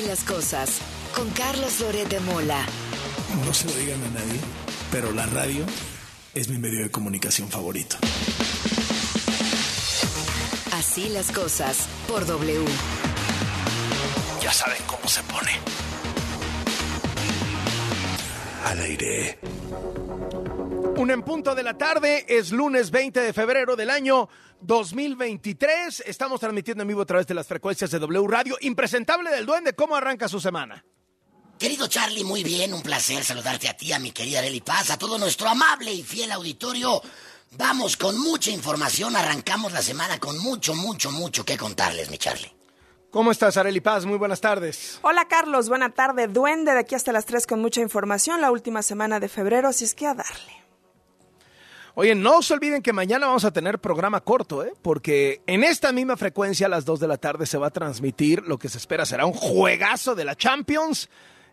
Y las cosas con Carlos Loret de Mola. No se lo digan a nadie, pero la radio es mi medio de comunicación favorito. Así las cosas por W. Ya saben cómo se pone. Al aire. Un en punto de la tarde, es lunes 20 de febrero del año 2023. Estamos transmitiendo en vivo a través de las frecuencias de W Radio. Impresentable del Duende, ¿cómo arranca su semana? Querido Charlie, muy bien, un placer saludarte a ti, a mi querida Lely Paz, a todo nuestro amable y fiel auditorio. Vamos con mucha información, arrancamos la semana con mucho, mucho, mucho que contarles, mi Charlie. ¿Cómo estás, Areli Paz? Muy buenas tardes. Hola, Carlos. Buena tarde. Duende de aquí hasta las 3 con mucha información la última semana de febrero, así es que a darle. Oye, no se olviden que mañana vamos a tener programa corto, ¿eh? porque en esta misma frecuencia a las 2 de la tarde se va a transmitir lo que se espera será un juegazo de la Champions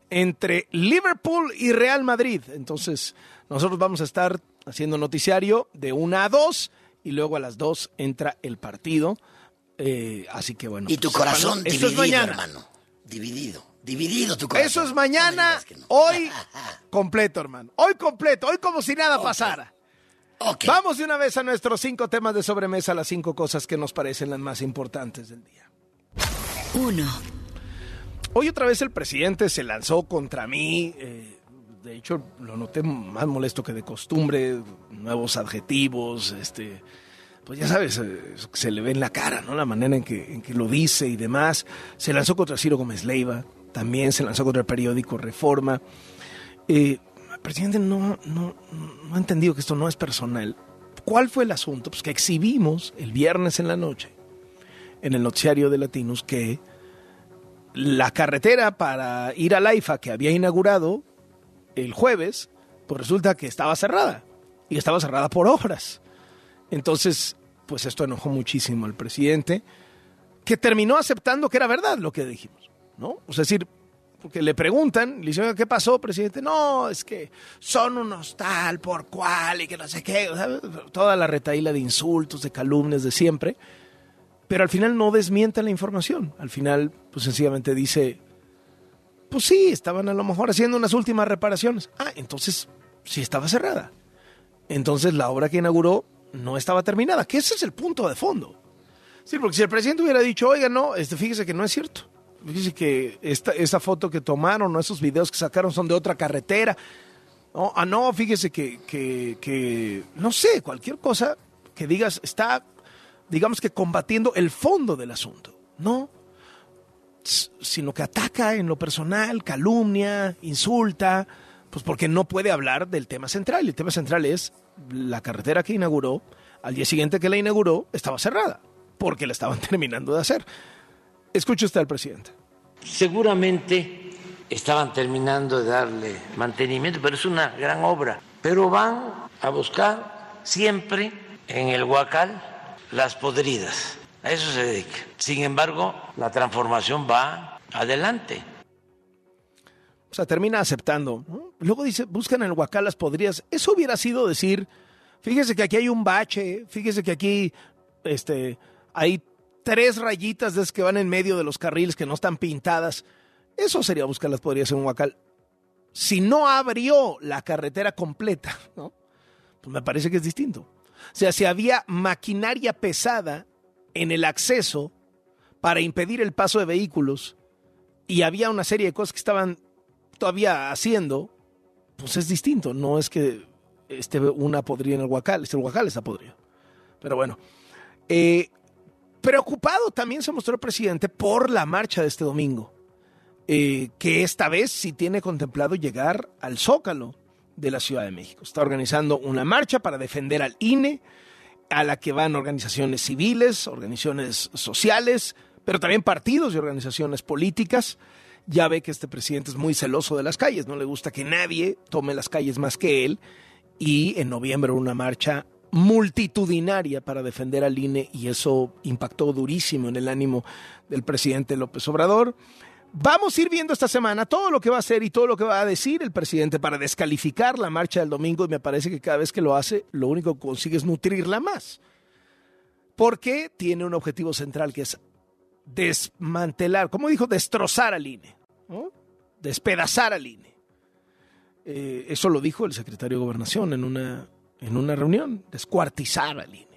entre Liverpool y Real Madrid. Entonces, nosotros vamos a estar haciendo noticiario de 1 a 2 y luego a las 2 entra el partido. Eh, así que bueno. Y tu pues, corazón hermano, dividido, es mañana. hermano. Dividido, dividido tu corazón. Eso es mañana, no. hoy completo, hermano. Hoy completo, hoy como si nada pasara. Vamos de una vez a nuestros cinco temas de sobremesa, las cinco cosas que nos parecen las más importantes del día. 1. Hoy otra vez el presidente se lanzó contra mí. eh, de hecho, lo noté más molesto que de costumbre. Nuevos adjetivos, este, pues ya sabes, eh, se le ve en la cara, ¿no? La manera en que, en que lo dice y demás. Se lanzó contra Ciro Gómez Leiva. También se lanzó contra el periódico Reforma. Eh, presidente no, no, no ha entendido que esto no es personal. ¿Cuál fue el asunto? Pues que exhibimos el viernes en la noche en el noticiario de Latinos que la carretera para ir a Laifa que había inaugurado el jueves, pues resulta que estaba cerrada. Y estaba cerrada por obras. Entonces, pues esto enojó muchísimo al presidente, que terminó aceptando que era verdad lo que dijimos, ¿no? Es decir, porque le preguntan, le dicen, "Oiga, ¿qué pasó, presidente? No, es que son unos tal por cual y que no sé qué, toda la retaíla de insultos, de calumnias de siempre pero al final no desmienta la información. Al final, pues sencillamente dice, pues sí, estaban a lo mejor haciendo unas últimas reparaciones. Ah, entonces sí estaba cerrada. Entonces la obra que inauguró no estaba terminada, que ese es el punto de fondo. Porque si el presidente hubiera dicho, oiga, no, este, fíjese que no es cierto. Fíjese que esta, esta foto que tomaron o esos videos que sacaron son de otra carretera. Ah, no, fíjese que, que, que, no sé, cualquier cosa que digas está digamos que combatiendo el fondo del asunto, no, sino que ataca en lo personal, calumnia, insulta, pues porque no puede hablar del tema central. El tema central es la carretera que inauguró, al día siguiente que la inauguró, estaba cerrada, porque la estaban terminando de hacer. Escuche usted al presidente. Seguramente estaban terminando de darle mantenimiento, pero es una gran obra. Pero van a buscar siempre en el Huacal las podridas. A eso se dedica. Sin embargo, la transformación va adelante. O sea, termina aceptando. ¿no? Luego dice, buscan en el Huacal las podrías. Eso hubiera sido decir, fíjese que aquí hay un bache, fíjese que aquí este, hay tres rayitas de esas que van en medio de los carriles que no están pintadas. Eso sería buscar las podrías en un Huacal. Si no abrió la carretera completa, ¿no? Pues me parece que es distinto. O sea, si había maquinaria pesada en el acceso para impedir el paso de vehículos y había una serie de cosas que estaban todavía haciendo, pues es distinto. No es que esté una podrida en el Huacal, este el Huacal está podrido. Pero bueno, eh, preocupado también se mostró el presidente por la marcha de este domingo, eh, que esta vez sí tiene contemplado llegar al Zócalo de la Ciudad de México. Está organizando una marcha para defender al INE, a la que van organizaciones civiles, organizaciones sociales, pero también partidos y organizaciones políticas. Ya ve que este presidente es muy celoso de las calles, no le gusta que nadie tome las calles más que él. Y en noviembre una marcha multitudinaria para defender al INE y eso impactó durísimo en el ánimo del presidente López Obrador. Vamos a ir viendo esta semana todo lo que va a hacer y todo lo que va a decir el presidente para descalificar la marcha del domingo y me parece que cada vez que lo hace lo único que consigue es nutrirla más. Porque tiene un objetivo central que es desmantelar, como dijo, destrozar al INE. despedazar al INE. Eh, eso lo dijo el secretario de Gobernación en una, en una reunión, descuartizar al INE.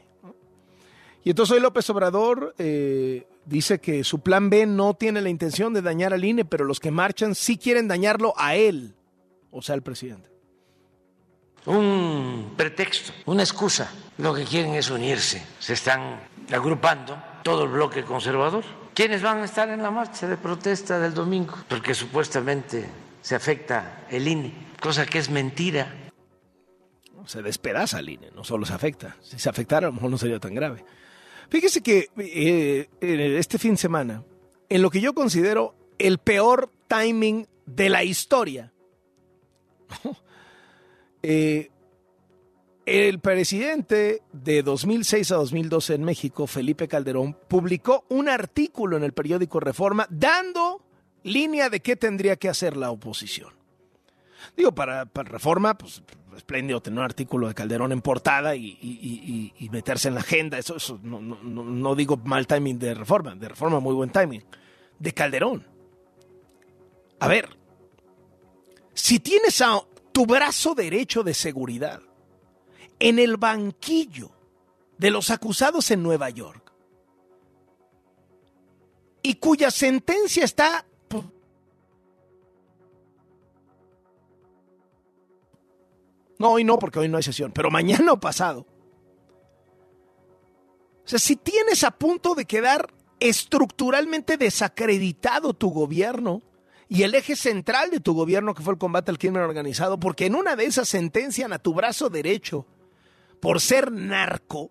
Y entonces hoy López Obrador eh, dice que su plan B no tiene la intención de dañar al INE, pero los que marchan sí quieren dañarlo a él, o sea, al presidente. Un pretexto, una excusa. Lo que quieren es unirse. Se están agrupando todo el bloque conservador. ¿Quiénes van a estar en la marcha de protesta del domingo? Porque supuestamente se afecta el INE, cosa que es mentira. Se despedaza al INE, no solo se afecta. Si se afectara, a lo mejor no sería tan grave. Fíjese que eh, este fin de semana, en lo que yo considero el peor timing de la historia, eh, el presidente de 2006 a 2012 en México, Felipe Calderón, publicó un artículo en el periódico Reforma dando línea de qué tendría que hacer la oposición. Digo, para Reforma, pues espléndido tener un artículo de Calderón en portada y, meterse en la agenda. Eso, no, no, digo mal timing de Reforma, de Reforma muy buen timing. De Calderón. A ver, si tienes a tu brazo derecho de seguridad en el banquillo de los acusados en Nueva York y cuya sentencia está No, hoy no, porque hoy no hay sesión, pero mañana o pasado. O sea, si tienes a punto de quedar estructuralmente desacreditado tu gobierno y el eje central de tu gobierno, que fue el combate al crimen organizado, porque en una de esas sentencian a tu brazo derecho por ser narco,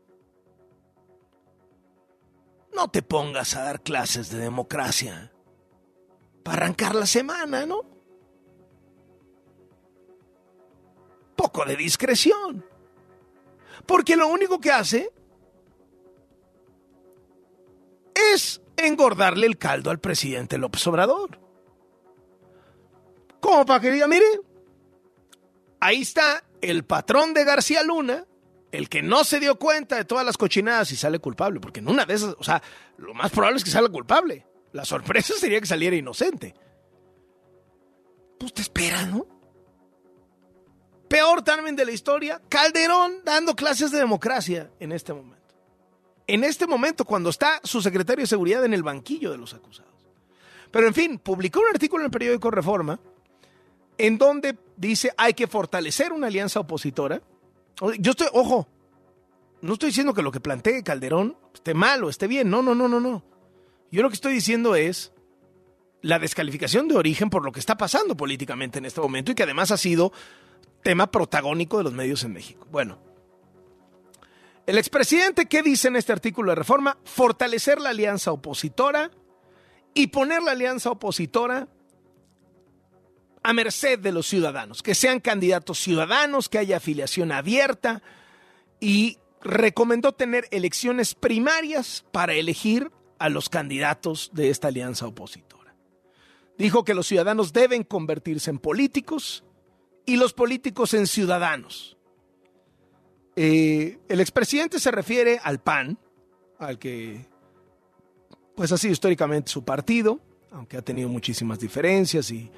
no te pongas a dar clases de democracia para arrancar la semana, ¿no? Poco de discreción. Porque lo único que hace es engordarle el caldo al presidente López Obrador. ¿Cómo para que diga, mire, ahí está el patrón de García Luna, el que no se dio cuenta de todas las cochinadas y sale culpable, porque en una de esas, o sea, lo más probable es que salga culpable. La sorpresa sería que saliera inocente. Pues te espera, ¿no? Peor también de la historia, Calderón dando clases de democracia en este momento. En este momento, cuando está su secretario de seguridad en el banquillo de los acusados. Pero en fin, publicó un artículo en el periódico Reforma en donde dice hay que fortalecer una alianza opositora. Yo estoy, ojo, no estoy diciendo que lo que plantee Calderón esté mal o esté bien, no, no, no, no, no. Yo lo que estoy diciendo es la descalificación de origen por lo que está pasando políticamente en este momento y que además ha sido tema protagónico de los medios en México. Bueno, el expresidente, ¿qué dice en este artículo de reforma? Fortalecer la alianza opositora y poner la alianza opositora a merced de los ciudadanos, que sean candidatos ciudadanos, que haya afiliación abierta y recomendó tener elecciones primarias para elegir a los candidatos de esta alianza opositora. Dijo que los ciudadanos deben convertirse en políticos y los políticos en ciudadanos. Eh, el expresidente se refiere al PAN, al que pues sido históricamente su partido, aunque ha tenido muchísimas diferencias y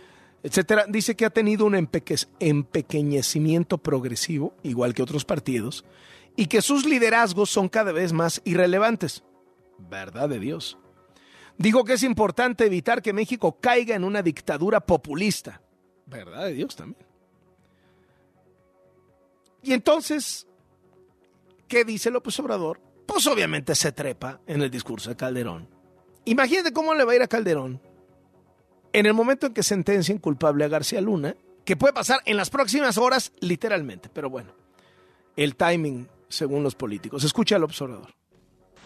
etcétera, dice que ha tenido un empequeñecimiento progresivo, igual que otros partidos, y que sus liderazgos son cada vez más irrelevantes. Verdad de Dios. Dijo que es importante evitar que México caiga en una dictadura populista. Verdad de Dios también. Y entonces, ¿qué dice López Obrador? Pues obviamente se trepa en el discurso de Calderón. Imagínate cómo le va a ir a Calderón en el momento en que sentencien culpable a García Luna, que puede pasar en las próximas horas, literalmente, pero bueno, el timing según los políticos. Escucha al observador.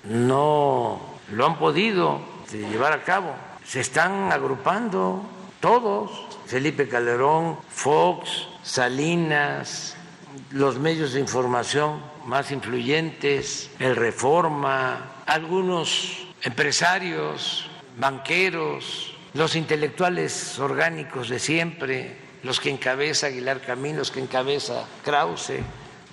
No lo han podido llevar a cabo. Se están agrupando todos. Felipe Calderón, Fox, Salinas, los medios de información más influyentes, el Reforma, algunos empresarios, banqueros, los intelectuales orgánicos de siempre, los que encabeza Aguilar Camín, los que encabeza Krause,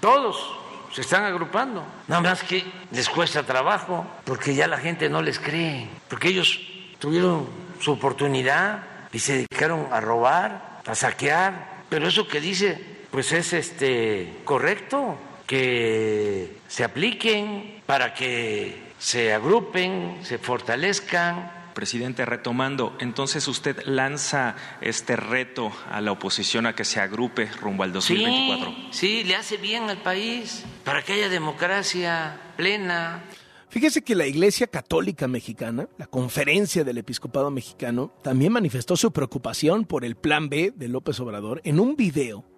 todos se están agrupando. Nada más que les cuesta trabajo porque ya la gente no les cree, porque ellos tuvieron su oportunidad y se dedicaron a robar, a saquear. Pero eso que dice, pues es este correcto, que se apliquen para que se agrupen, se fortalezcan Presidente, retomando, entonces usted lanza este reto a la oposición a que se agrupe rumbo al 2024. Sí, sí, le hace bien al país para que haya democracia plena. Fíjese que la Iglesia Católica Mexicana, la Conferencia del Episcopado Mexicano, también manifestó su preocupación por el Plan B de López Obrador en un video.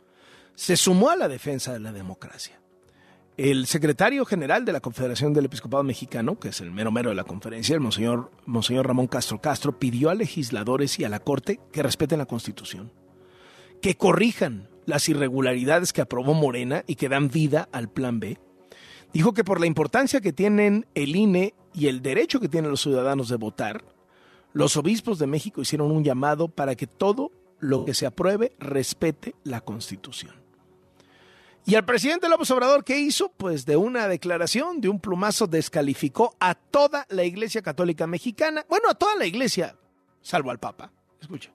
Se sumó a la defensa de la democracia. El secretario general de la Confederación del Episcopado Mexicano, que es el mero mero de la conferencia, el monseñor, monseñor Ramón Castro Castro, pidió a legisladores y a la Corte que respeten la Constitución, que corrijan las irregularidades que aprobó Morena y que dan vida al Plan B. Dijo que por la importancia que tienen el INE y el derecho que tienen los ciudadanos de votar, los obispos de México hicieron un llamado para que todo lo que se apruebe respete la Constitución. Y el presidente López Obrador, ¿qué hizo? Pues de una declaración, de un plumazo, descalificó a toda la Iglesia Católica Mexicana, bueno, a toda la Iglesia, salvo al Papa. Escucha.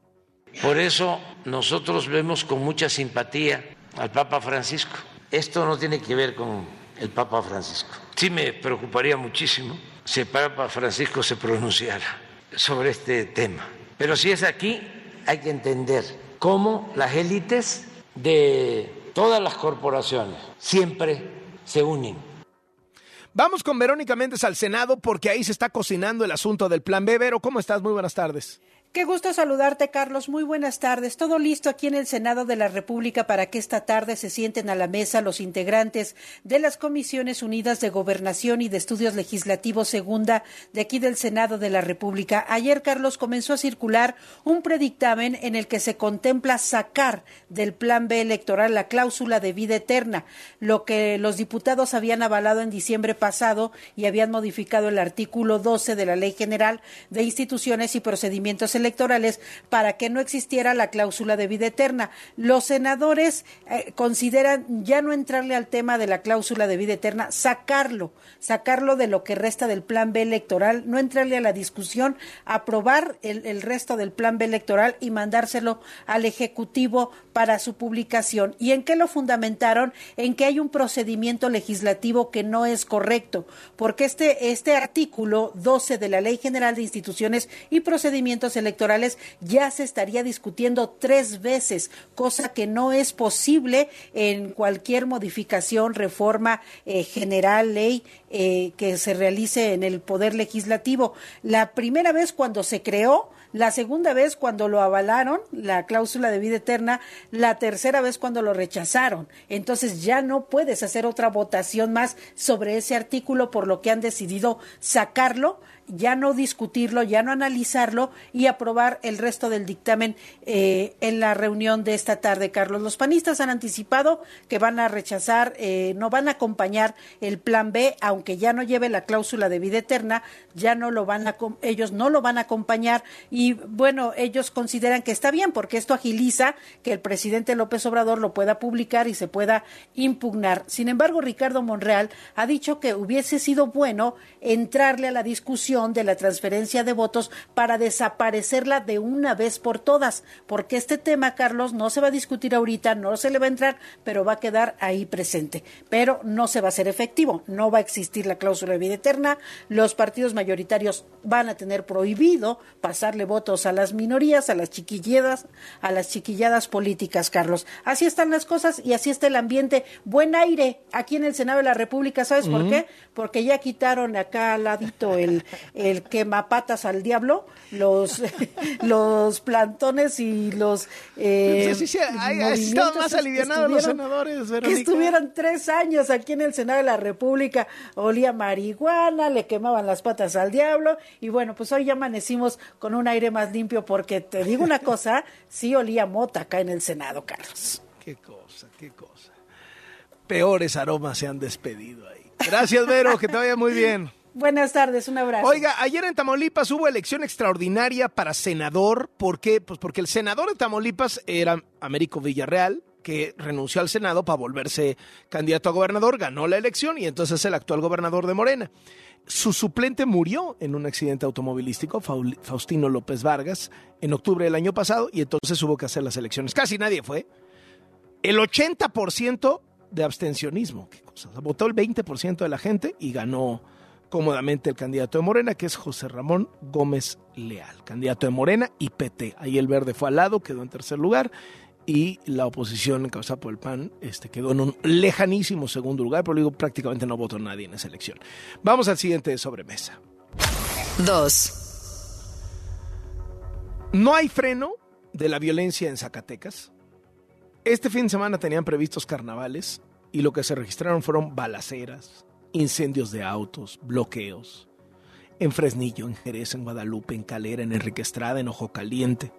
Por eso nosotros vemos con mucha simpatía al Papa Francisco. Esto no tiene que ver con el Papa Francisco. Sí me preocuparía muchísimo si el Papa Francisco se pronunciara sobre este tema. Pero si es aquí, hay que entender cómo las élites de todas las corporaciones siempre se unen. Vamos con Verónica Méndez al Senado porque ahí se está cocinando el asunto del Plan B. Vero, ¿cómo estás? Muy buenas tardes. Qué gusto saludarte, Carlos. Muy buenas tardes. Todo listo aquí en el Senado de la República para que esta tarde se sienten a la mesa los integrantes de las Comisiones Unidas de Gobernación y de Estudios Legislativos Segunda de aquí del Senado de la República. Ayer, Carlos, comenzó a circular un predictamen en el que se contempla sacar del Plan B electoral la cláusula de vida eterna, lo que los diputados habían avalado en diciembre pasado y habían modificado el artículo 12 de la Ley General de Instituciones y Procedimientos electorales para que no existiera la cláusula de vida eterna. Los senadores eh, consideran ya no entrarle al tema de la cláusula de vida eterna, sacarlo, sacarlo de lo que resta del plan B electoral, no entrarle a la discusión, aprobar el, el resto del plan B electoral y mandárselo al Ejecutivo para su publicación. ¿Y en qué lo fundamentaron? En que hay un procedimiento legislativo que no es correcto, porque este, este artículo 12 de la Ley General de Instituciones y Procedimientos Electorales ya se estaría discutiendo tres veces, cosa que no es posible en cualquier modificación, reforma eh, general, ley eh, que se realice en el Poder Legislativo. La primera vez cuando se creó, la segunda vez cuando lo avalaron, la cláusula de vida eterna, la tercera vez cuando lo rechazaron. Entonces ya no puedes hacer otra votación más sobre ese artículo, por lo que han decidido sacarlo ya no discutirlo, ya no analizarlo y aprobar el resto del dictamen eh, en la reunión de esta tarde, Carlos. Los panistas han anticipado que van a rechazar, eh, no van a acompañar el plan B, aunque ya no lleve la cláusula de vida eterna, ya no lo van a, ellos no lo van a acompañar y bueno, ellos consideran que está bien porque esto agiliza que el presidente López Obrador lo pueda publicar y se pueda impugnar. Sin embargo, Ricardo Monreal ha dicho que hubiese sido bueno entrarle a la discusión de la transferencia de votos para desaparecerla de una vez por todas, porque este tema, Carlos, no se va a discutir ahorita, no se le va a entrar, pero va a quedar ahí presente. Pero no se va a hacer efectivo, no va a existir la cláusula de vida eterna, los partidos mayoritarios van a tener prohibido pasarle votos a las minorías, a las chiquilladas, a las chiquilladas políticas, Carlos. Así están las cosas y así está el ambiente. Buen aire aquí en el Senado de la República, ¿sabes por qué? Porque ya quitaron acá al ladito el, el quemapatas al diablo, los, los plantones y los. Eh, sí, sí, más alivianados los senadores, Que estuvieran tres años aquí en el Senado de la República, olía marihuana, le quemaban las patas al diablo, y bueno, pues hoy ya amanecimos con un aire más limpio, porque te digo una cosa, sí olía mota acá en el Senado, Carlos. Qué cosa, qué cosa. Peores aromas se han despedido ahí. Gracias, Vero, que te vaya muy bien. Buenas tardes, un abrazo. Oiga, ayer en Tamaulipas hubo elección extraordinaria para senador. ¿Por qué? Pues porque el senador de Tamaulipas era Américo Villarreal, que renunció al Senado para volverse candidato a gobernador, ganó la elección y entonces es el actual gobernador de Morena. Su suplente murió en un accidente automovilístico, Faustino López Vargas, en octubre del año pasado y entonces hubo que hacer las elecciones. Casi nadie fue. El 80% de abstencionismo. ¿Qué cosa? Votó el 20% de la gente y ganó cómodamente el candidato de Morena, que es José Ramón Gómez Leal, candidato de Morena y PT. Ahí el verde fue al lado, quedó en tercer lugar y la oposición encabezada por el PAN este, quedó en un lejanísimo segundo lugar, pero digo, prácticamente no votó nadie en esa elección. Vamos al siguiente de sobremesa. Dos. No hay freno de la violencia en Zacatecas. Este fin de semana tenían previstos carnavales y lo que se registraron fueron balaceras, incendios de autos, bloqueos. En Fresnillo, en Jerez, en Guadalupe, en Calera, en Enrique Estrada, en Ojo Caliente.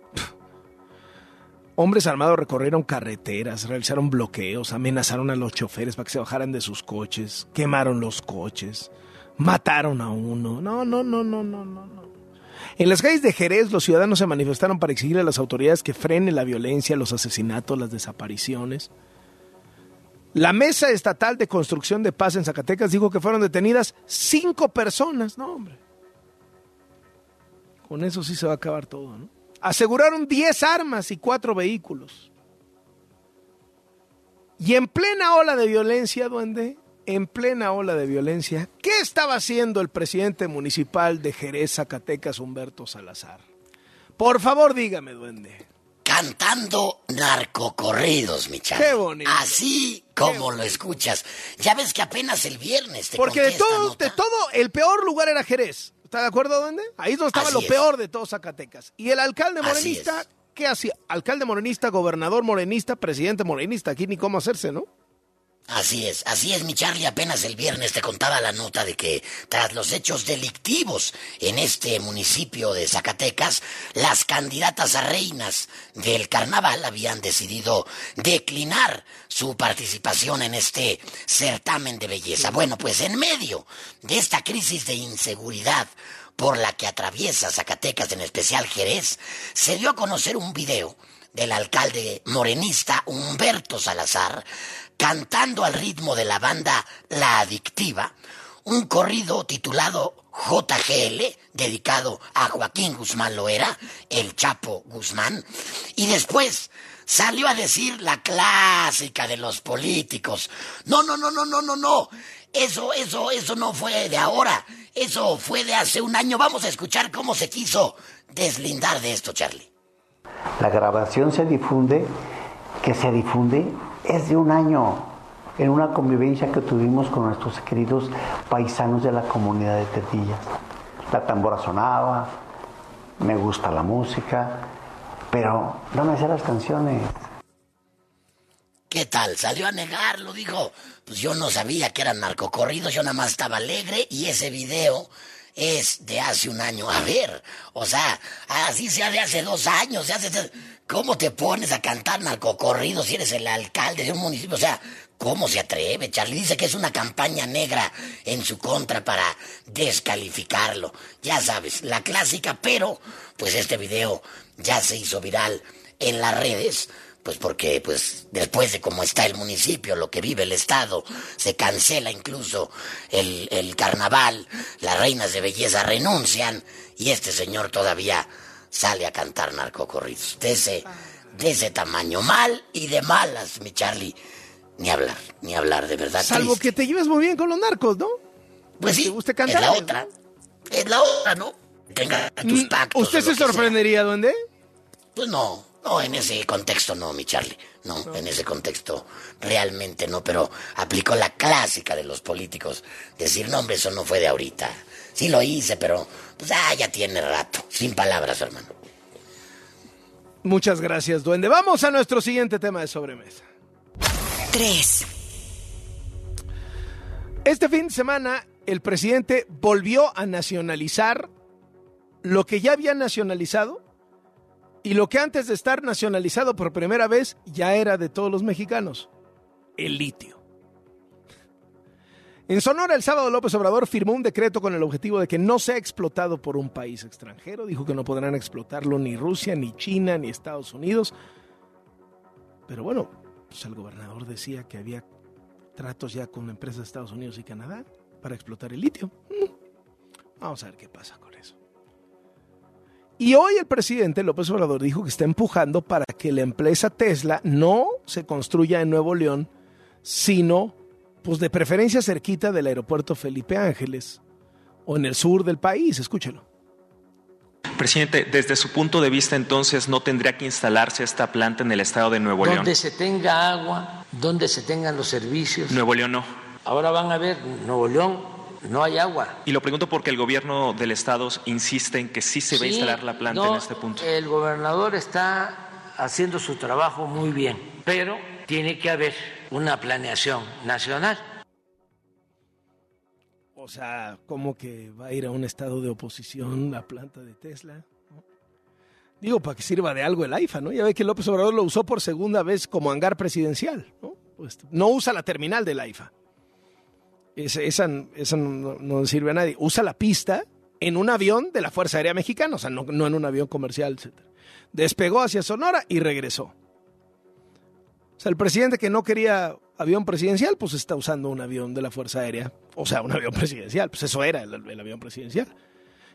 Hombres armados recorrieron carreteras, realizaron bloqueos, amenazaron a los choferes para que se bajaran de sus coches, quemaron los coches, mataron a uno. No, no, no, no, no, no, no. En las calles de Jerez, los ciudadanos se manifestaron para exigir a las autoridades que frenen la violencia, los asesinatos, las desapariciones. La Mesa Estatal de Construcción de Paz en Zacatecas dijo que fueron detenidas cinco personas. No, hombre. Con eso sí se va a acabar todo, ¿no? Aseguraron 10 armas y cuatro vehículos. Y en plena ola de violencia, duende, en plena ola de violencia, ¿qué estaba haciendo el presidente municipal de Jerez, Zacatecas, Humberto Salazar? Por favor, dígame, duende. Cantando narcocorridos, mi chavo. Qué bonito. Así como lo escuchas. Ya ves que apenas el viernes te Porque de todo, de todo, el peor lugar era Jerez. ¿Está de acuerdo, duende? Ahí es donde estaba lo peor de todos Zacatecas. Y el alcalde morenista, ¿qué hacía? Alcalde morenista, gobernador morenista, presidente morenista. Aquí ni cómo hacerse, ¿no? Así es, así es, mi Charlie. Apenas el viernes te contaba la nota de que tras los hechos delictivos en este municipio de Zacatecas, las candidatas a reinas del carnaval habían decidido declinar su participación en este certamen de belleza. Bueno, pues en medio de esta crisis de inseguridad por la que atraviesa Zacatecas, en especial Jerez, se dio a conocer un video del alcalde morenista Humberto Salazar, cantando al ritmo de la banda La Adictiva, un corrido titulado JGL, dedicado a Joaquín Guzmán Loera, el Chapo Guzmán, y después salió a decir la clásica de los políticos. No, no, no, no, no, no, no. Eso, eso, eso no fue de ahora. Eso fue de hace un año. Vamos a escuchar cómo se quiso deslindar de esto, Charlie. La grabación se difunde, que se difunde es de un año en una convivencia que tuvimos con nuestros queridos paisanos de la comunidad de Tetillas. La tambora sonaba, me gusta la música, pero no me las canciones. ¿Qué tal? Salió a negarlo, dijo. Pues yo no sabía que eran narcocorridos, yo nada más estaba alegre y ese video es de hace un año. A ver, o sea, así sea de hace dos años, se hace... ¿Cómo te pones a cantar narcocorridos si eres el alcalde de un municipio? O sea, ¿cómo se atreve? Charlie dice que es una campaña negra en su contra para descalificarlo. Ya sabes, la clásica, pero pues este video ya se hizo viral en las redes pues porque pues después de cómo está el municipio, lo que vive el Estado, se cancela incluso el, el carnaval, las reinas de belleza renuncian y este señor todavía sale a cantar narcocorridos. De ese, de ese tamaño, mal y de malas, mi Charlie. Ni hablar, ni hablar, de verdad. Salvo que te lleves muy bien con los narcos, ¿no? Pues sí, es la otra. Es la otra, ¿no? Tenga tus mm, pactos. ¿Usted se sorprendería, dónde? Pues no, no, en ese contexto no, mi Charlie. No, en ese contexto realmente no, pero aplicó la clásica de los políticos. Decir, no, hombre, eso no fue de ahorita. Sí lo hice, pero pues ah, ya tiene rato. Sin palabras, hermano. Muchas gracias, duende. Vamos a nuestro siguiente tema de sobremesa. 3. Este fin de semana, el presidente volvió a nacionalizar lo que ya había nacionalizado y lo que antes de estar nacionalizado por primera vez ya era de todos los mexicanos, el litio. En Sonora, el sábado López Obrador firmó un decreto con el objetivo de que no sea explotado por un país extranjero. Dijo que no podrán explotarlo ni Rusia, ni China, ni Estados Unidos. Pero bueno, pues el gobernador decía que había tratos ya con empresas de Estados Unidos y Canadá para explotar el litio. Mm. Vamos a ver qué pasa con eso. Y hoy el presidente López Obrador dijo que está empujando para que la empresa Tesla no se construya en Nuevo León, sino pues de preferencia cerquita del aeropuerto Felipe Ángeles o en el sur del país, escúchelo. Presidente, desde su punto de vista entonces no tendría que instalarse esta planta en el estado de Nuevo León. Donde se tenga agua, donde se tengan los servicios. Nuevo León no. Ahora van a ver, Nuevo León no hay agua. Y lo pregunto porque el gobierno del estado insiste en que sí se va a instalar la planta en este punto. El gobernador está haciendo su trabajo muy bien, pero tiene que haber una planeación nacional. O sea, ¿cómo que va a ir a un estado de oposición la planta de Tesla? Digo, para que sirva de algo el AIFA, ¿no? Ya ve que López Obrador lo usó por segunda vez como hangar presidencial, ¿no? Pues, no usa la terminal del AIFA. Esa, no, sirve a nadie. Usa la pista en un avión de la Fuerza Aérea Mexicana, o sea, no, en un avión comercial, etc. Despegó hacia Sonora y regresó. O sea, el presidente que no quería avión presidencial, pues está usando un avión de la Fuerza Aérea. O sea, un avión presidencial, pues eso era el, el avión presidencial.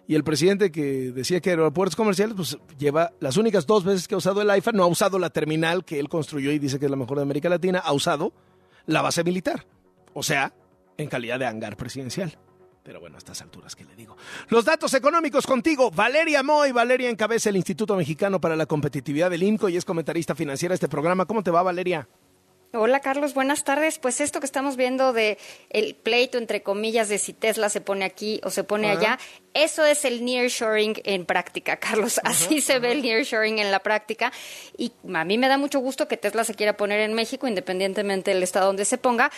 Y el presidente que decía que aeropuertos comerciales, pues lleva las únicas dos veces que ha usado el AIFA, no ha usado la terminal que él construyó y dice que es la mejor de América Latina, ha usado la base militar. O sea, en calidad de hangar presidencial. Pero bueno, a estas alturas, ¿qué le digo? Los datos económicos contigo. Valeria Moy. Valeria encabeza el Instituto Mexicano para la Competitividad del INCO y es comentarista financiera de este programa. ¿Cómo te va, Valeria? Hola Carlos, buenas tardes. Pues esto que estamos viendo de el pleito entre comillas de si Tesla se pone aquí o se pone allá, eso es el nearshoring en práctica, Carlos. Así se ve el nearshoring en la práctica y a mí me da mucho gusto que Tesla se quiera poner en México independientemente del estado donde se ponga,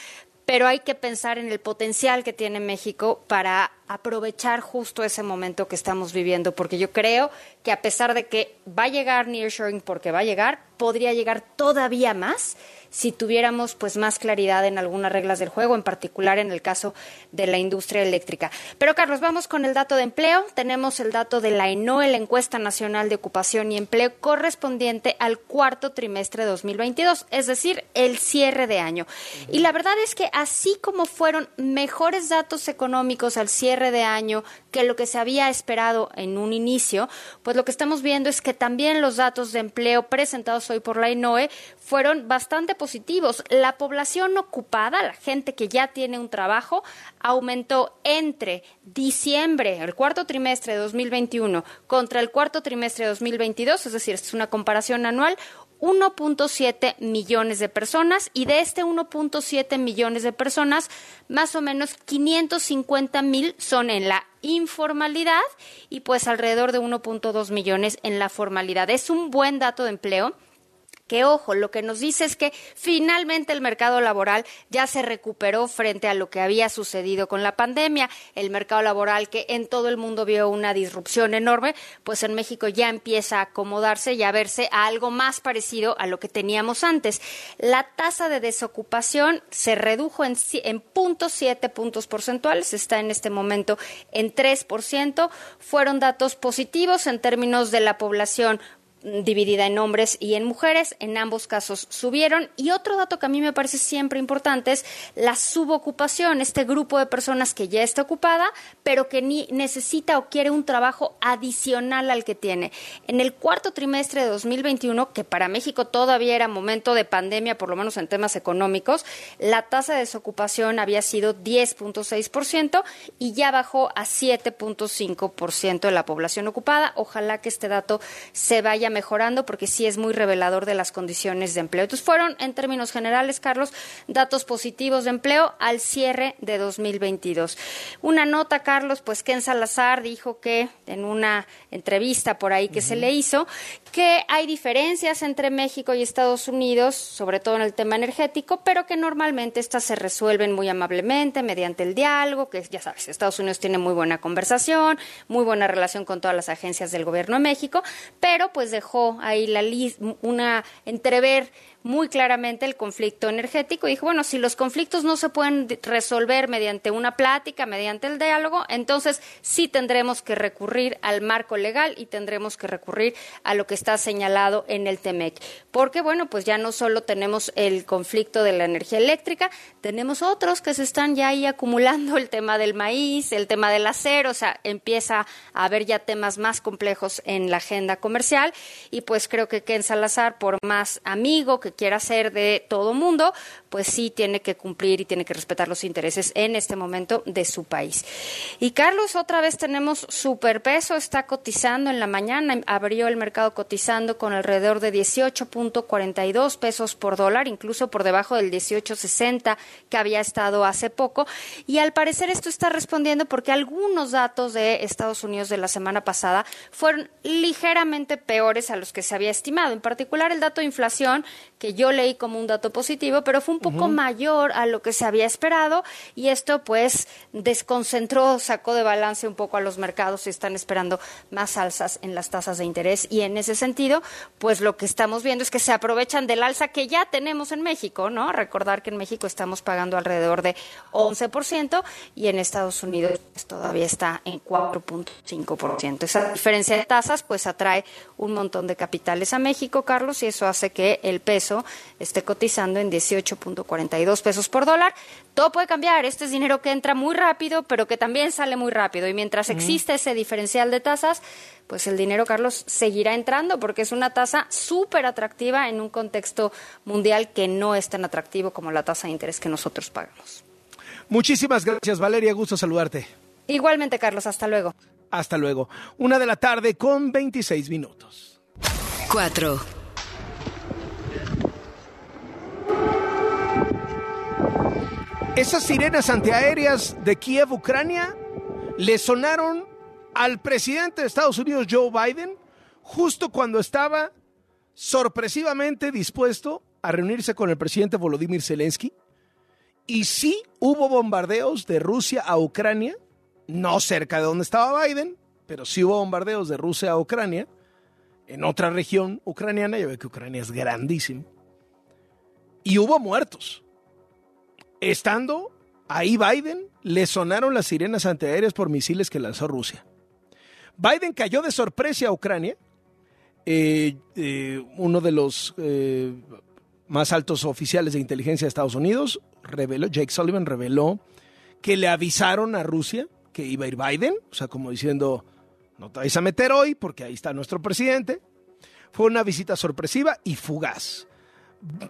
pero hay que pensar en el potencial que tiene México para aprovechar justo ese momento que estamos viviendo, porque yo creo que a pesar de que va a llegar nearshoring porque va a llegar, podría llegar todavía más si tuviéramos pues más claridad en algunas reglas del juego, en particular en el caso de la industria eléctrica. Pero Carlos, vamos con el dato de empleo. Tenemos el dato de la ENOE, la encuesta nacional de ocupación y empleo correspondiente al cuarto trimestre de 2022, es decir, el cierre de año. Y la verdad es que así como fueron mejores datos económicos al cierre de año que lo que se había esperado en un inicio, pues lo que estamos viendo es que también los datos de empleo presentados hoy por la ENOE fueron bastante positivos. La población ocupada, la gente que ya tiene un trabajo, aumentó entre diciembre, el cuarto trimestre de 2021, contra el cuarto trimestre de 2022, es decir, es una comparación anual, 1.7 millones de personas y de este 1.7 millones de personas, más o menos 550 mil son en la informalidad y pues alrededor de 1.2 millones en la formalidad. Es un buen dato de empleo que ojo, lo que nos dice es que finalmente el mercado laboral ya se recuperó frente a lo que había sucedido con la pandemia. El mercado laboral que en todo el mundo vio una disrupción enorme, pues en México ya empieza a acomodarse y a verse a algo más parecido a lo que teníamos antes. La tasa de desocupación se redujo en, puntos siete puntos porcentuales, está en este momento en 3%. Fueron datos positivos en términos de la población dividida en hombres y en mujeres. En ambos casos subieron. Y otro dato que a mí me parece siempre importante es la subocupación, este grupo de personas que ya está ocupada, pero que ni necesita o quiere un trabajo adicional al que tiene. En el cuarto trimestre de 2021, que para México todavía era momento de pandemia, por lo menos en temas económicos, la tasa de desocupación había sido 10.6% y ya bajó a 7.5% de la población ocupada. Ojalá que este dato se vaya mejorando porque sí es muy revelador de las condiciones de empleo. Entonces fueron, en términos generales, Carlos, datos positivos de empleo al cierre de 2022. Una nota, Carlos, pues Ken Salazar dijo que en una entrevista por ahí que se le hizo, que hay diferencias entre México y Estados Unidos, sobre todo en el tema energético, pero que normalmente estas se resuelven muy amablemente mediante el diálogo, que ya sabes, Estados Unidos tiene muy buena conversación, muy buena relación con todas las agencias del gobierno de México, pero pues de dejó ahí la una entrever muy claramente el conflicto energético y dijo, bueno, si los conflictos no se pueden resolver mediante una plática, mediante el diálogo, entonces sí tendremos que recurrir al marco legal y tendremos que recurrir a lo que está señalado en el TEMEC. Porque, bueno, pues ya no solo tenemos el conflicto de la energía eléctrica, tenemos otros que se están ya ahí acumulando, el tema del maíz, el tema del acero, o sea, empieza a haber ya temas más complejos en la agenda comercial y pues creo que Ken Salazar, por más amigo que quiera ser de todo mundo, pues sí tiene que cumplir y tiene que respetar los intereses en este momento de su país. Y Carlos, otra vez tenemos superpeso, está cotizando en la mañana, abrió el mercado cotizando con alrededor de 18.42 pesos por dólar, incluso por debajo del 18.60 que había estado hace poco. Y al parecer esto está respondiendo porque algunos datos de Estados Unidos de la semana pasada fueron ligeramente peores a los que se había estimado. En particular el dato de inflación, que yo leí como un dato positivo, pero fue un poco mayor a lo que se había esperado y esto pues desconcentró, sacó de balance un poco a los mercados y están esperando más alzas en las tasas de interés y en ese sentido pues lo que estamos viendo es que se aprovechan del alza que ya tenemos en México, ¿no? Recordar que en México estamos pagando alrededor de 11% y en Estados Unidos pues, todavía está en 4.5%. Esa diferencia de tasas pues atrae un montón de capitales a México, Carlos, y eso hace que el peso esté cotizando en 18.42 pesos por dólar. Todo puede cambiar. Este es dinero que entra muy rápido, pero que también sale muy rápido. Y mientras existe ese diferencial de tasas, pues el dinero, Carlos, seguirá entrando porque es una tasa súper atractiva en un contexto mundial que no es tan atractivo como la tasa de interés que nosotros pagamos. Muchísimas gracias, Valeria. Gusto saludarte. Igualmente, Carlos. Hasta luego. Hasta luego. Una de la tarde con 26 minutos. Cuatro. Esas sirenas antiaéreas de Kiev, Ucrania, le sonaron al presidente de Estados Unidos, Joe Biden, justo cuando estaba sorpresivamente dispuesto a reunirse con el presidente Volodymyr Zelensky. Y sí hubo bombardeos de Rusia a Ucrania, no cerca de donde estaba Biden, pero sí hubo bombardeos de Rusia a Ucrania, en otra región ucraniana, ya ve que Ucrania es grandísimo, y hubo muertos. Estando ahí Biden, le sonaron las sirenas antiaéreas por misiles que lanzó Rusia. Biden cayó de sorpresa a Ucrania. Eh, eh, uno de los eh, más altos oficiales de inteligencia de Estados Unidos reveló, Jake Sullivan reveló que le avisaron a Rusia que iba a ir Biden, o sea, como diciendo, no te vais a meter hoy porque ahí está nuestro presidente. Fue una visita sorpresiva y fugaz.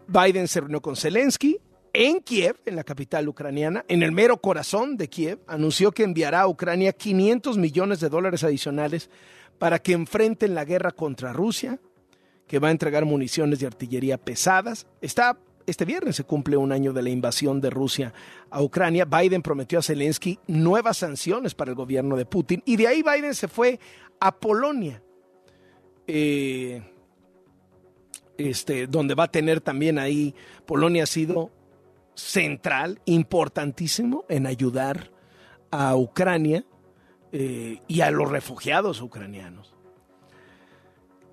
Biden se reunió con Zelensky, en Kiev, en la capital ucraniana, en el mero corazón de Kiev, anunció que enviará a Ucrania 500 millones de dólares adicionales para que enfrenten la guerra contra Rusia, que va a entregar municiones de artillería pesadas. Está, este viernes se cumple un año de la invasión de Rusia a Ucrania. Biden prometió a Zelensky nuevas sanciones para el gobierno de Putin y de ahí Biden se fue a Polonia. Eh, este, donde va a tener también ahí, Polonia ha sido central, importantísimo en ayudar a Ucrania eh, y a los refugiados ucranianos.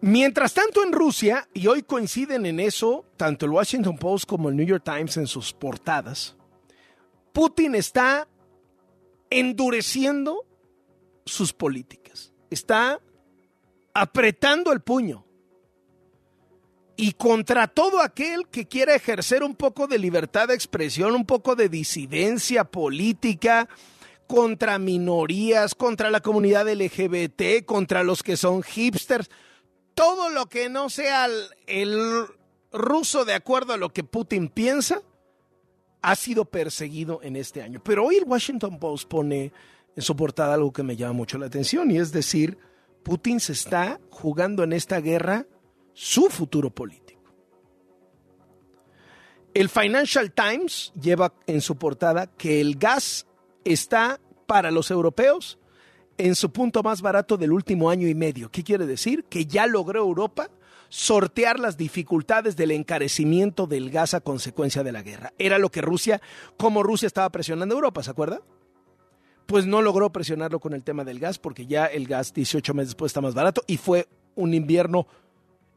Mientras tanto en Rusia, y hoy coinciden en eso tanto el Washington Post como el New York Times en sus portadas, Putin está endureciendo sus políticas, está apretando el puño y contra todo aquel que quiera ejercer un poco de libertad de expresión, un poco de disidencia política, contra minorías, contra la comunidad LGBT, contra los que son hipsters, todo lo que no sea el, ruso de acuerdo a lo que Putin piensa, ha sido perseguido en este año. Pero hoy el Washington Post pone en su portada algo que me llama mucho la atención y es decir, Putin se está jugando en esta guerra su futuro político. El Financial Times lleva en su portada que el gas está para los europeos en su punto más barato del último año y medio. ¿Qué quiere decir? Que ya logró Europa sortear las dificultades del encarecimiento del gas a consecuencia de la guerra. Era lo que Rusia, como Rusia estaba presionando a Europa, ¿se acuerda? Pues no logró presionarlo con el tema del gas porque ya el gas 18 meses después está más barato y fue un invierno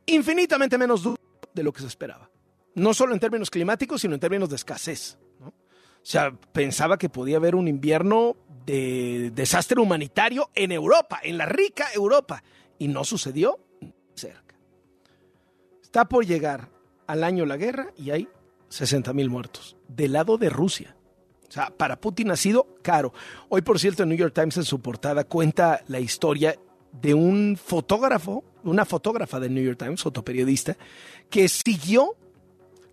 infinitamente menos duro de lo que se esperaba. No solo en términos climáticos, sino en términos de escasez. O sea, pensaba que podía haber un invierno de desastre humanitario en Europa, en la rica Europa, y no sucedió cerca. Está por llegar al año la guerra y hay 60 mil muertos del lado de Rusia. O sea, para Putin ha sido caro. Hoy, por cierto, el New York Times en su portada cuenta la historia de un fotógrafo, una fotógrafa del New York Times, fotoperiodista, que siguió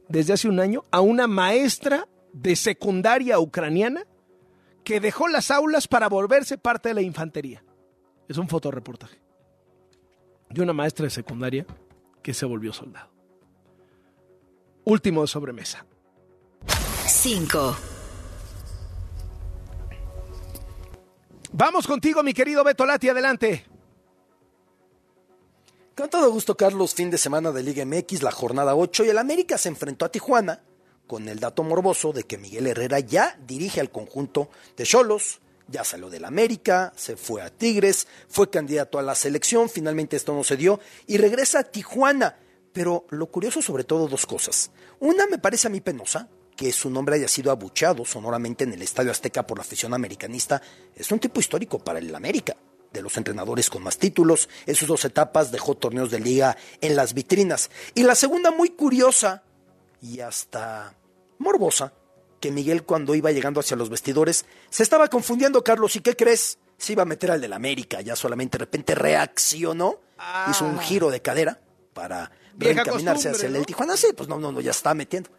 desde hace un año a una maestra de secundaria ucraniana que dejó las aulas para volverse parte de la infantería. Es un fotoreportaje de una maestra de secundaria que se volvió soldado. Último de sobremesa. 5. Vamos contigo, mi querido Beto Lati, adelante. Con todo gusto, Carlos, fin de semana de Liga MX, la jornada 8, y el América se enfrentó a Tijuana con el dato morboso de que Miguel Herrera ya dirige al conjunto de Cholos, ya salió del América, se fue a Tigres, fue candidato a la selección, finalmente esto no se dio, y regresa a Tijuana. Pero lo curioso sobre todo dos cosas. Una me parece a mí penosa, que su nombre haya sido abucheado sonoramente en el Estadio Azteca por la afición americanista, es un tipo histórico para el América de los entrenadores con más títulos. En sus dos etapas dejó torneos de liga en las vitrinas. Y la segunda, muy curiosa y hasta morbosa, que Miguel cuando iba llegando hacia los vestidores se estaba confundiendo, Carlos. ¿Y qué crees? Se iba a meter al del América, ya solamente de repente reaccionó, hizo un giro de cadera para reencaminarse hacia el Tijuana. Sí, pues no, no, no, ya está metiendo.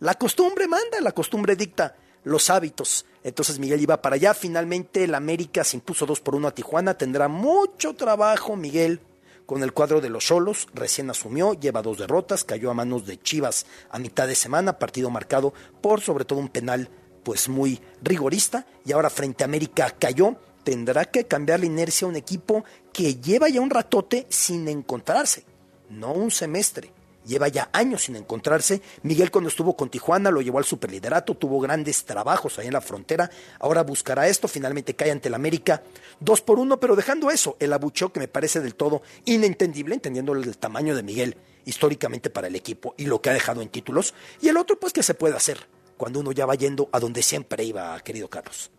La costumbre manda, la costumbre dicta los hábitos. Entonces Miguel iba para allá. Finalmente el América se impuso 2 por 1 a Tijuana. Tendrá mucho trabajo Miguel con el cuadro de los Cholos. Recién asumió, lleva dos derrotas, cayó a manos de Chivas a mitad de semana. Partido marcado por sobre todo un penal pues muy rigorista. Y ahora frente a América cayó. Tendrá que cambiar la inercia a un equipo que lleva ya un ratote sin encontrarse, no un semestre lleva ya años sin encontrarse. Miguel cuando estuvo con Tijuana lo llevó al superliderato, tuvo grandes trabajos ahí en la frontera, ahora buscará esto, finalmente cae ante el América dos por uno, pero dejando eso, el abucheo que me parece del todo inentendible, entendiendo el tamaño de Miguel históricamente para el equipo y lo que ha dejado en títulos, y el otro pues que se puede hacer cuando uno ya va yendo a donde siempre iba, querido Carlos.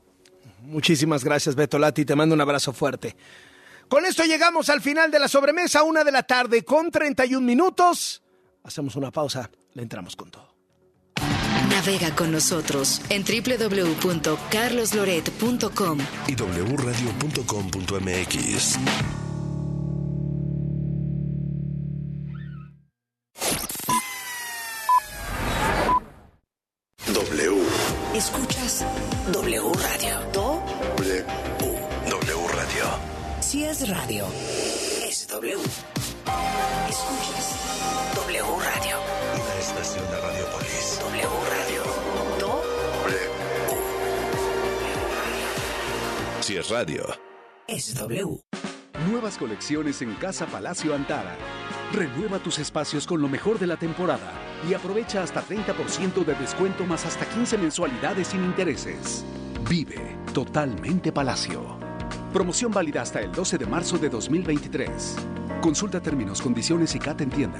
Muchísimas gracias, Beto Lati, te mando un abrazo fuerte. Con esto llegamos al final de la sobremesa, una de la tarde con 31 minutos. Hacemos una pausa, le entramos con todo. Navega con nosotros en www.carlosloret.com y wradio.com.mx. radio. es W. Nuevas colecciones en Casa Palacio Antara. Renueva tus espacios con lo mejor de la temporada y aprovecha hasta 30% de descuento más hasta 15 mensualidades sin intereses. Vive totalmente Palacio. Promoción válida hasta el 12 de marzo de 2023. Consulta términos, condiciones y CAT en tienda.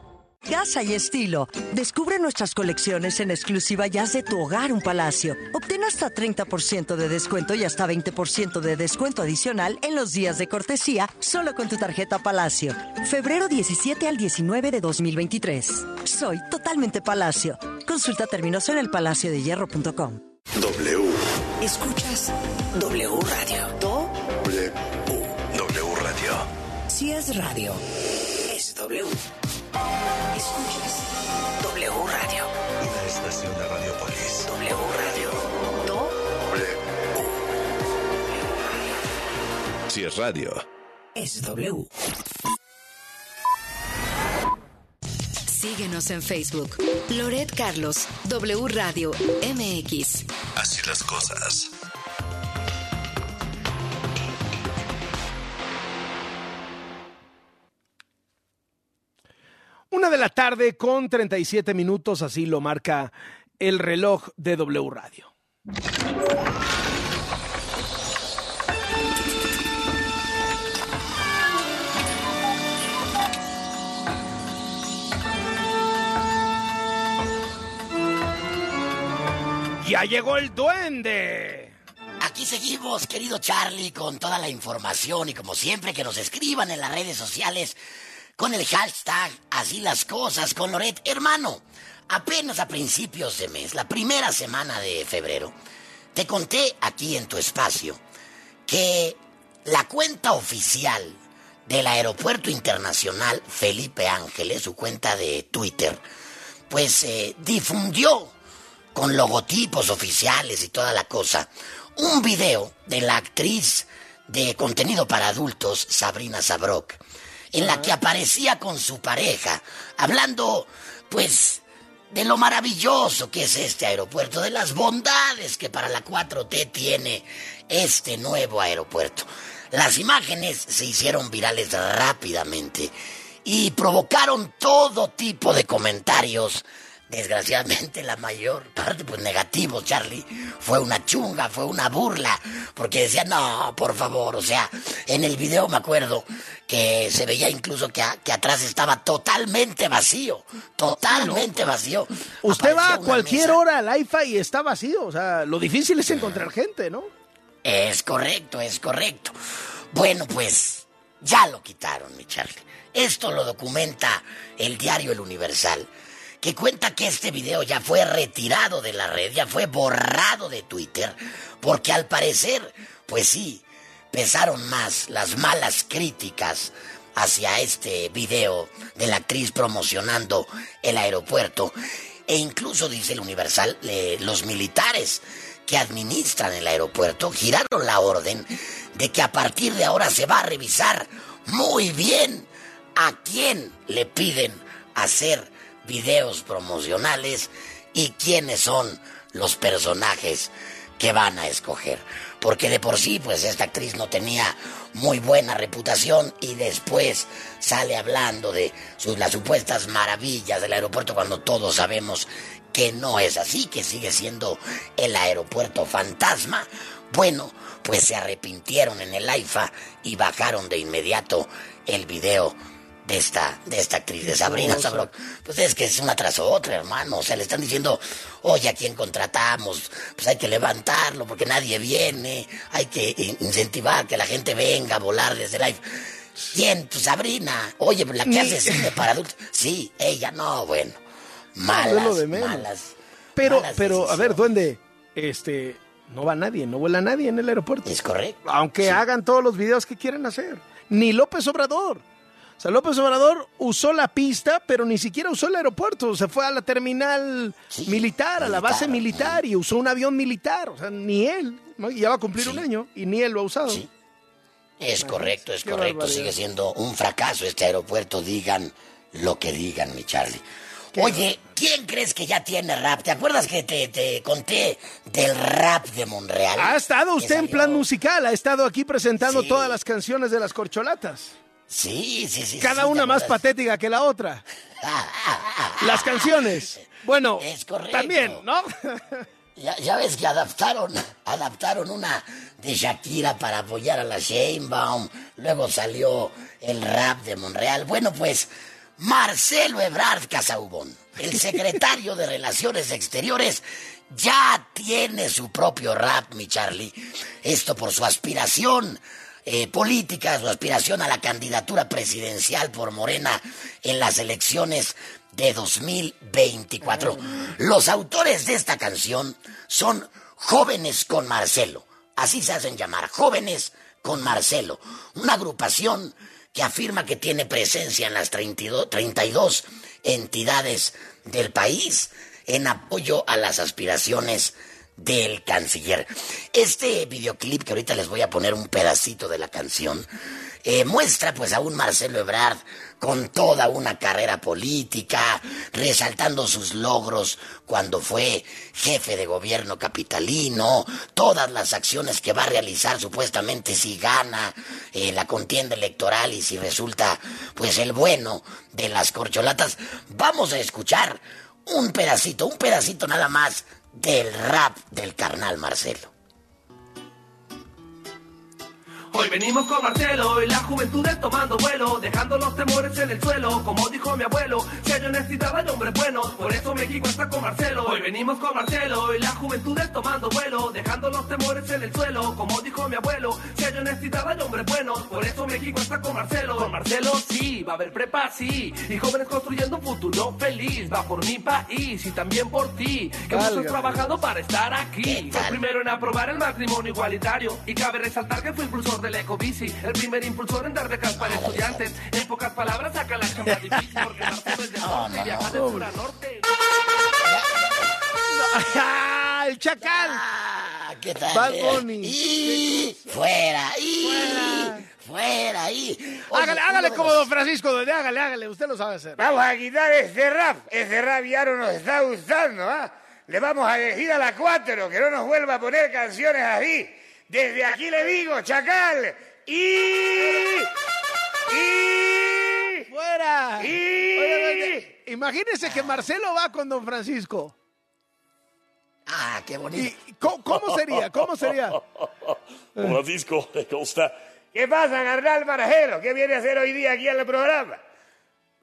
Casa y estilo. Descubre nuestras colecciones en exclusiva Jazz de tu hogar, un palacio. Obtén hasta 30% de descuento y hasta 20% de descuento adicional en los días de cortesía solo con tu tarjeta Palacio. Febrero 17 al 19 de 2023. Soy totalmente Palacio. Consulta términos en elpalaciodehierro.com. W. Escuchas W Radio. Do. W. W Radio. Si es radio, es W. Escuchas W Radio. Una estación de Radiopolis. W Radio. Do. W. Si es radio. Es W. Síguenos en Facebook. Loret Carlos, W Radio MX. Así las cosas. La tarde con 37 minutos, así lo marca el reloj de W Radio. Ya llegó el duende. Aquí seguimos, querido Charlie, con toda la información y como siempre que nos escriban en las redes sociales con el hashtag Así las cosas con Loret. Hermano, apenas a principios de mes, la primera semana de febrero, te conté aquí en tu espacio que la cuenta oficial del Aeropuerto Internacional Felipe Ángeles, su cuenta de Twitter, pues eh, difundió con logotipos oficiales y toda la cosa, un video de la actriz de contenido para adultos, Sabrina Sabrok, en la que aparecía con su pareja, hablando, pues, de lo maravilloso que es este aeropuerto, de las bondades que para la 4T tiene este nuevo aeropuerto. Las imágenes se hicieron virales rápidamente y provocaron todo tipo de comentarios desgraciadamente la mayor parte, pues negativo, Charlie. Fue una chunga, fue una burla, porque decía, no, por favor, o sea, en el video me acuerdo que se veía incluso que, que atrás estaba totalmente vacío, totalmente vacío. Usted va a cualquier hora al IFA y está vacío, o sea, lo difícil es encontrar gente, ¿no? Es correcto, es correcto. Bueno, pues ya lo quitaron, mi Charlie. Esto lo documenta el diario El Universal que cuenta que este video ya fue retirado de la red, ya fue borrado de Twitter, porque al parecer, pues sí, pesaron más las malas críticas hacia este video de la actriz promocionando el aeropuerto. E incluso, dice el Universal, los militares que administran el aeropuerto giraron la orden de que a partir de ahora se va a revisar muy bien a quién le piden hacer videos promocionales y quiénes son los personajes que van a escoger. Porque de por sí, pues esta actriz no tenía muy buena reputación y después sale hablando de las supuestas maravillas del aeropuerto cuando todos sabemos que no es así, que sigue siendo el aeropuerto fantasma. Bueno, pues se arrepintieron en el AIFA y bajaron de inmediato el video de esta, de esta actriz, de Sabrina Sabrok. Pues es que es una tras otra, hermano. O sea, le están diciendo, oye, ¿a quién contratamos? Pues hay que levantarlo porque nadie viene. Hay que incentivar que la gente venga a volar desde live. ¿Quién? Pues Sabrina. Oye, la que hace cine para adultos. Sí, ella no, bueno. Malas, malas. Pero, pero, a ver, duende, este, no va nadie, no vuela nadie en el aeropuerto. Es correcto. Aunque hagan todos los videos que quieran hacer. Ni López Obrador. O sea, López Obrador usó la pista, pero ni siquiera usó el aeropuerto. Se fue a la terminal militar, a la base militar, y usó un avión militar. O sea, ni él. Ya va a cumplir un año y ni él lo ha usado. Es correcto, es correcto. Sigue siendo un fracaso este aeropuerto. Digan lo que digan, mi Charlie. Oye, ¿quién crees que ya tiene rap? ¿Te acuerdas que te, conté del rap de Monreal? Ha estado usted en plan musical, ha estado aquí presentando todas las canciones de las corcholatas. Sí, sí, sí. Cada una más patética que la otra. Las canciones. Bueno, también, ¿no? Ya, ves que adaptaron, adaptaron una de Shakira para apoyar a la Sheinbaum. Luego salió el rap de Monreal. Bueno, pues Marcelo Ebrard Casaubón, el secretario de Relaciones Exteriores, ya tiene su propio rap, mi Charlie. Esto por su aspiración eh, política, su aspiración a la candidatura presidencial por Morena en las elecciones de 2024. Los autores de esta canción son Jóvenes con Marcelo. Así se hacen llamar, Jóvenes con Marcelo. Una agrupación que afirma que tiene presencia en las 32, 32 entidades del país en apoyo a las aspiraciones del canciller. Este videoclip que ahorita les voy a poner un pedacito de la canción eh, muestra pues a un Marcelo Ebrard con toda una carrera política, resaltando sus logros cuando fue jefe de gobierno capitalino, todas las acciones que va a realizar supuestamente si gana eh, la contienda electoral y si resulta pues el bueno de las corcholatas. Vamos a escuchar un pedacito, un pedacito nada más del rap del carnal Marcelo. Hoy venimos con Marcelo y la juventud es tomando vuelo, dejando los temores en el suelo, como dijo mi abuelo, si hay honestidad hay hombres buenos, por eso México está con Marcelo. Hoy venimos con Marcelo y la juventud es tomando vuelo, dejando los temores en el suelo, como dijo mi abuelo, si hay honestidad hay hombres buenos, por eso México está con Marcelo. Con Marcelo sí, va a haber prepa sí, y jóvenes construyendo un futuro feliz, va por mi país y también por ti, que hemos trabajado para estar aquí. Fue primero en aprobar el matrimonio igualitario y cabe resaltar que fue impulsor del ecobici, el primer impulsor en dar becas para estudiantes. En pocas palabras, saca la chamba difícil porque Marcelo es de norte y viaja de sur a norte. ¡El chacal! Ah, ¿Qué tal? Y fuera, y fuera, y. Hágale, hágale como don Francisco, hágale, hágale, usted lo sabe hacer. Vamos a quitar ese rap, ese rap ya no nos está gustando, ¿ah? Le vamos a elegir a la cuatro, que no nos vuelva a poner canciones así. Desde aquí le digo, Chacal, y... ¡Fuera! Y... imagínese que Marcelo va con don Francisco. Ah, qué bonito. ¿cómo, cómo sería? ¿Cómo sería? Don Francisco, ¿cómo está? ¿Qué pasa, carnal Marcelo? ¿Qué viene a hacer hoy día aquí en el programa?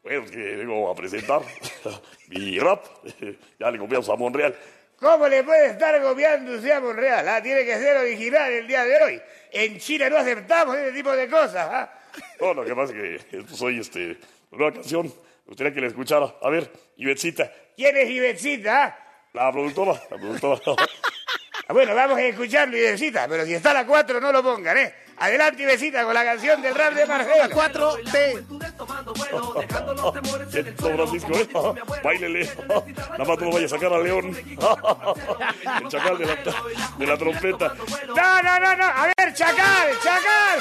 Bueno, que vengo a presentar mi rap. Ya le copiamos a Monreal. ¿Cómo le puede estar copiando usted a Monreal? ah? Tiene que ser original el día de hoy. En Chile no aceptamos ese tipo de cosas. ¿ah? No, lo que pasa es que esto soy este, una canción. Me gustaría que la escuchara. A ver, Ibetzita. ¿Quién es Ibetzita? ah? La productora, la productora. Ah, Bueno, vamos a escucharlo, Ibetzita, pero si está a la 4 no lo pongan, ¿eh? Adelante, Ibetzita, con la canción del rap de Marcelo. La 4T. Don Francisco, ¿eh? Báilele. Nada más tú no vayas a sacar a León. El chacal de la, de la trompeta. No, no, no, no. A ver, Chacal, Chacal.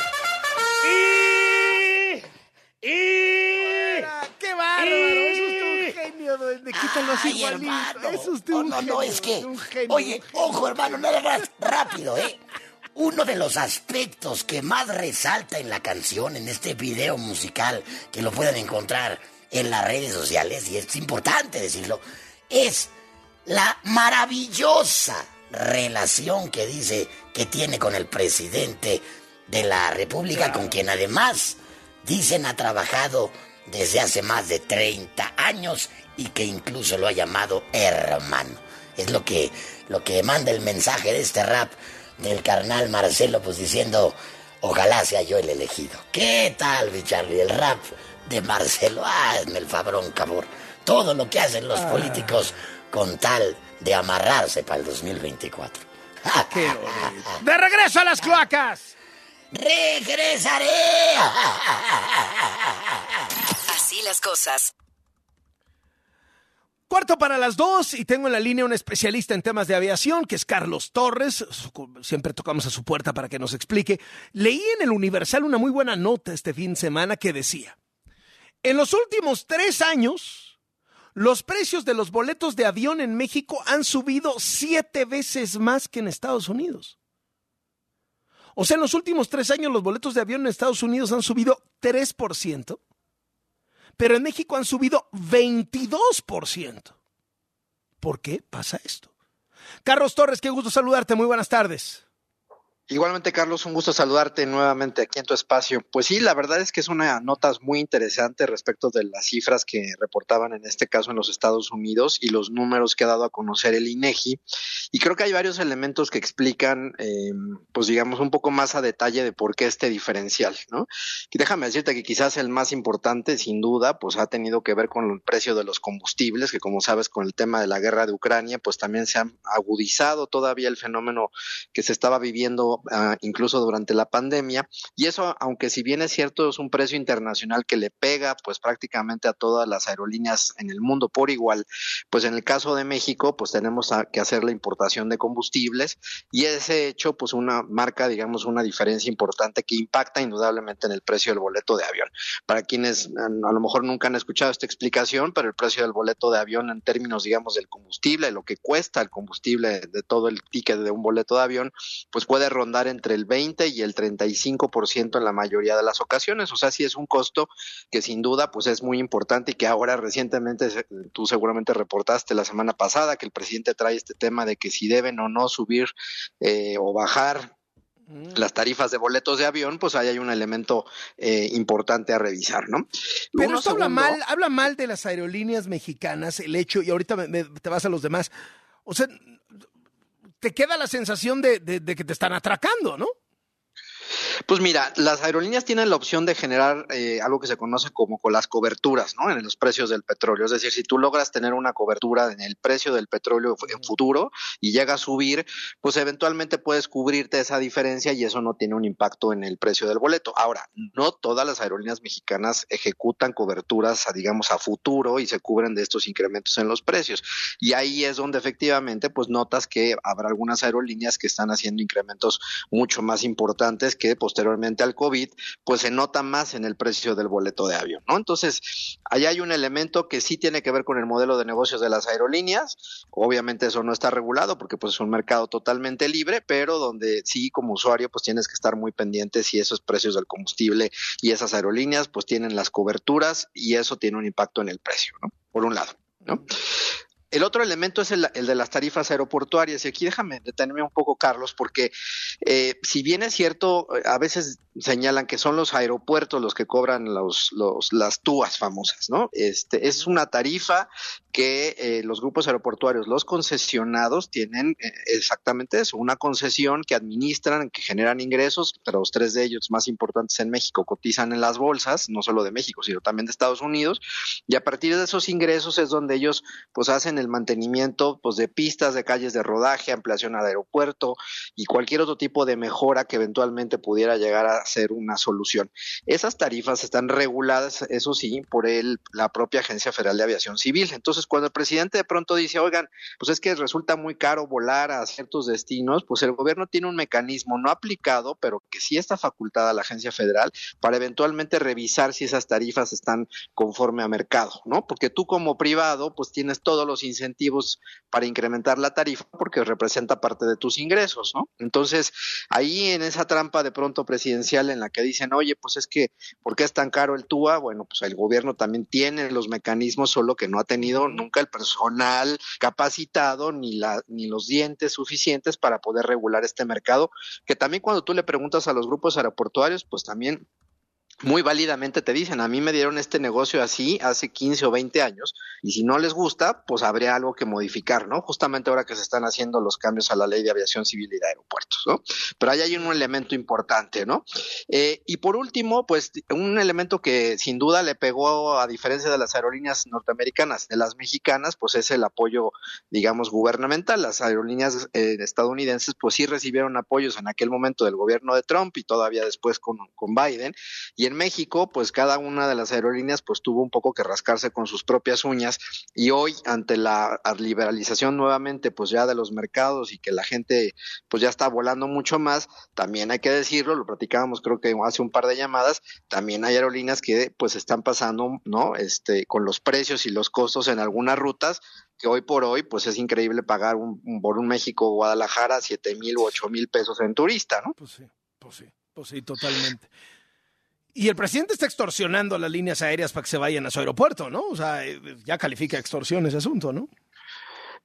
Y. Y. ¡Qué bárbaro! Es usted un genio, duende. Quítalo así Ay, hermano. Es usted no, un no, genio. no, es que. un genio, Oye, ojo, hermano, nada más rápido, ¿eh? Uno de los aspectos que más resalta en la canción, en este video musical, que lo pueden encontrar en las redes sociales, y es importante decirlo, es la maravillosa relación que dice que tiene con el presidente de la República, con quien además dicen ha trabajado desde hace más de 30 años y que incluso lo ha llamado hermano. Es lo que, lo que manda el mensaje de este rap del carnal Marcelo, pues diciendo, ojalá sea yo el elegido. ¿Qué tal, mi Charlie? El rap de Marcelo, hazme el fabrón, cabor. Todo lo que hacen los políticos con tal de amarrarse para el 2024. ¡Qué! ¡De regreso a las cloacas! ¡Regresaré! Así las cosas. Cuarto para las dos y tengo en la línea un especialista en temas de aviación que es Carlos Torres. Siempre tocamos a su puerta para que nos explique. Leí en el Universal una muy buena nota este fin de semana que decía, en los últimos tres años, los precios de los boletos de avión en México han subido siete veces más que en Estados Unidos. O sea, en los últimos tres años los boletos de avión en Estados Unidos han subido 3%, pero en México han subido 22%. ¿Por qué pasa esto? Carlos Torres, qué gusto saludarte. Muy buenas tardes. Igualmente, Carlos, un gusto saludarte nuevamente aquí en tu espacio. Pues sí, la verdad es que es una nota muy interesante respecto de las cifras que reportaban en este caso en los Estados Unidos y los números que ha dado a conocer el INEGI. Y creo que hay varios elementos que explican, eh, pues digamos, un poco más a detalle de por qué este diferencial, ¿no? Déjame decirte que quizás el más importante, sin duda, pues ha tenido que ver con el precio de los combustibles, que como sabes, con el tema de la guerra de Ucrania, pues también se ha agudizado todavía el fenómeno que se estaba viviendo ah, incluso durante la pandemia. Y eso, aunque si bien es cierto, es un precio internacional que le pega pues prácticamente a todas las aerolíneas en el mundo por igual, pues en el caso de México, pues tenemos que hacer la importación de combustibles y ese hecho, pues una marca, digamos, una diferencia importante que impacta indudablemente en el precio del boleto de avión. Para quienes ah, a lo mejor nunca han escuchado esta explicación, pero el precio del boleto de avión en términos, digamos, del combustible, lo que cuesta el combustible de todo el ticket de un boleto de avión, pues puede rondar entre el 20 y el 35% en la mayoría de las ocasiones. O sea, sí es un costo que sin duda pues es muy importante y que ahora recientemente tú seguramente reportaste la semana pasada que el presidente trae este tema de que si deben o no subir eh, o bajar las tarifas de boletos de avión, pues ahí hay un elemento eh, importante a revisar, ¿no? Pero Uno esto habla mal, habla mal de las aerolíneas mexicanas, el hecho, y ahorita me- me- te vas a los demás. O sea, te queda la sensación de, de- de que te están atracando, ¿no? Pues mira, las aerolíneas tienen la opción de generar eh, algo que se conoce como con las coberturas, ¿no? En los precios del petróleo. Es decir, si tú logras tener una cobertura en el precio del petróleo en futuro y llega a subir, pues eventualmente puedes cubrirte esa diferencia y eso no tiene un impacto en el precio del boleto. Ahora, no todas las aerolíneas mexicanas ejecutan coberturas, a, digamos, a futuro y se cubren de estos incrementos en los precios. Y ahí es donde efectivamente, pues notas que habrá algunas aerolíneas que están haciendo incrementos mucho más importantes que posteriormente al COVID, pues se nota más en el precio del boleto de avión, ¿no? Entonces, ahí hay un elemento que sí tiene que ver con el modelo de negocios de las aerolíneas. Obviamente eso no está regulado porque pues es un mercado totalmente libre, pero donde sí como usuario pues tienes que estar muy pendiente si esos precios del combustible y esas aerolíneas pues tienen las coberturas y eso tiene un impacto en el precio, ¿no? Por un lado, ¿no? El otro elemento es el, de las tarifas aeroportuarias. Y aquí déjame detenerme un poco, Carlos, porque eh, si bien es cierto, a veces señalan que son los aeropuertos los que cobran los, los, las túas famosas, ¿no? Este, es una tarifa que eh, los grupos aeroportuarios, los concesionados, tienen eh, exactamente eso, una concesión que administran, que generan ingresos, pero los tres de ellos más importantes en México cotizan en las bolsas, no solo de México, sino también de Estados Unidos, y a partir de esos ingresos es donde ellos pues hacen el mantenimiento pues de pistas, de calles de rodaje, ampliación al aeropuerto y cualquier otro tipo de mejora que eventualmente pudiera llegar a ser una solución. Esas tarifas están reguladas, eso sí, por el, la propia Agencia Federal de Aviación Civil. Entonces, cuando el presidente de pronto dice, oigan, pues es que resulta muy caro volar a ciertos destinos, pues el gobierno tiene un mecanismo no aplicado, pero que sí está facultada la Agencia Federal para eventualmente revisar si esas tarifas están conforme a mercado, ¿no? Porque tú como privado, pues tienes todos los incentivos para incrementar la tarifa porque representa parte de tus ingresos, ¿no? Entonces, ahí en esa trampa de pronto presidencial en la que dicen, oye, pues es que, ¿por qué es tan caro el TUA? Bueno, pues el gobierno también tiene los mecanismos, solo que no ha tenido nunca el personal capacitado ni, la, ni los dientes suficientes para poder regular este mercado, que también cuando tú le preguntas a los grupos aeroportuarios, pues también muy válidamente te dicen, a mí me dieron este negocio así hace 15 o 20 años y si no les gusta, pues habría algo que modificar, ¿no? Justamente ahora que se están haciendo los cambios a la ley de aviación civil y de aeropuertos, ¿no? Pero ahí hay un elemento importante, ¿no? Eh, y por último, pues un elemento que sin duda le pegó, a diferencia de las aerolíneas norteamericanas, de las mexicanas, pues es el apoyo, digamos, gubernamental. Las aerolíneas eh, estadounidenses, pues sí recibieron apoyos en aquel momento del gobierno de Trump y todavía después con, con Biden. Y en México, pues cada una de las aerolíneas pues tuvo un poco que rascarse con sus propias uñas y hoy ante la liberalización nuevamente pues ya de los mercados y que la gente pues ya está volando mucho más, también hay que decirlo, lo platicábamos creo que hace un par de llamadas, también hay aerolíneas que pues están pasando, ¿no? Este con los precios y los costos en algunas rutas que hoy por hoy pues es increíble pagar un, por un México Guadalajara siete mil u ocho mil pesos en turista, ¿no? Pues sí, pues sí, pues sí, totalmente. Y el presidente está extorsionando a las líneas aéreas para que se vayan a su aeropuerto, ¿no? O sea, eh, ya califica extorsión ese asunto, ¿no?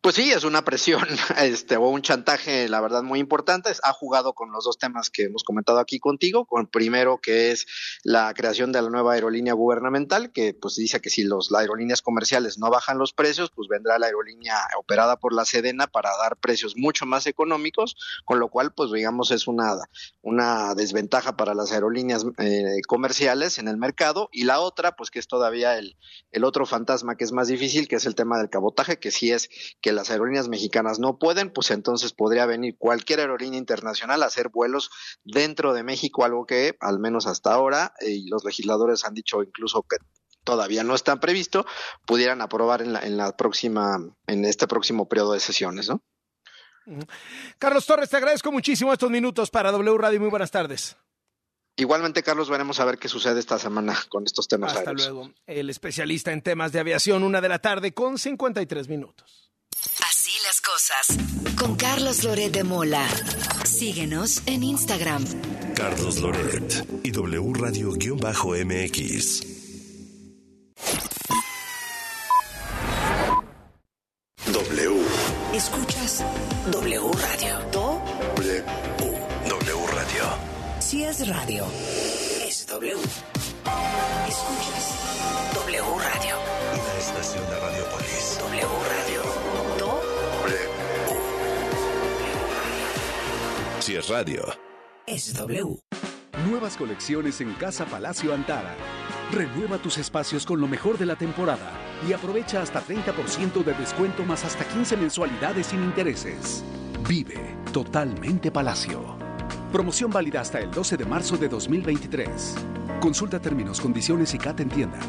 Pues sí, es una presión este, o un chantaje, la verdad, muy importante. Ha jugado con los dos temas que hemos comentado aquí contigo, con primero que es la creación de la nueva aerolínea gubernamental, que pues dice que si los, las aerolíneas comerciales no bajan los precios, pues vendrá la aerolínea operada por la Sedena para dar precios mucho más económicos, con lo cual, pues digamos, es una, una desventaja para las aerolíneas eh, comerciales en el mercado. Y la otra, pues que es todavía el, el otro fantasma que es más difícil, que es el tema del cabotaje, que sí es que las aerolíneas mexicanas no pueden, pues entonces podría venir cualquier aerolínea internacional a hacer vuelos dentro de México, algo que al menos hasta ahora, eh, y los legisladores han dicho incluso que todavía no está previsto, pudieran aprobar en la, en la próxima, en este próximo periodo de sesiones, ¿no? Carlos Torres, te agradezco muchísimo estos minutos para W Radio. Muy buenas tardes. Igualmente, Carlos, veremos a ver qué sucede esta semana con estos temas. Hasta luego. El especialista en temas de aviación, una de la tarde con 53 minutos. Así las cosas. Con Carlos Loret de Mola. Síguenos en Instagram. Carlos Loret y W Radio-MX. W. Escuchas W Radio. Do. W. W Radio. Si es radio, es W. Escuchas W Radio. Una estación de Radiopolis. W Radio. Si es radio. Es W. Nuevas colecciones en Casa Palacio Antara. Renueva tus espacios con lo mejor de la temporada y aprovecha hasta 30% de descuento más hasta 15 mensualidades sin intereses. Vive totalmente Palacio. Promoción válida hasta el 12 de marzo de 2023. Consulta términos, condiciones y CAT en tienda.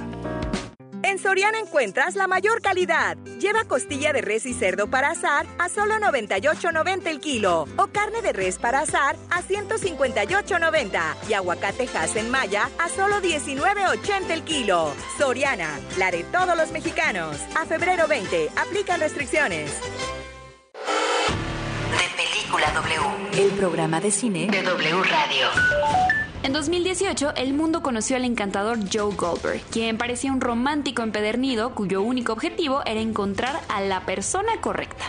En Soriana encuentras la mayor calidad. Lleva costilla de res y cerdo para asar a solo 98.90 el kilo o carne de res para asar a 158.90 y aguacate en Maya a solo 19.80 el kilo. Soriana, la de todos los mexicanos. A febrero 20, aplican restricciones. De Película W, el programa de cine de W Radio. En 2018, el mundo conoció al encantador Joe Goldberg, quien parecía un romántico empedernido cuyo único objetivo era encontrar a la persona correcta.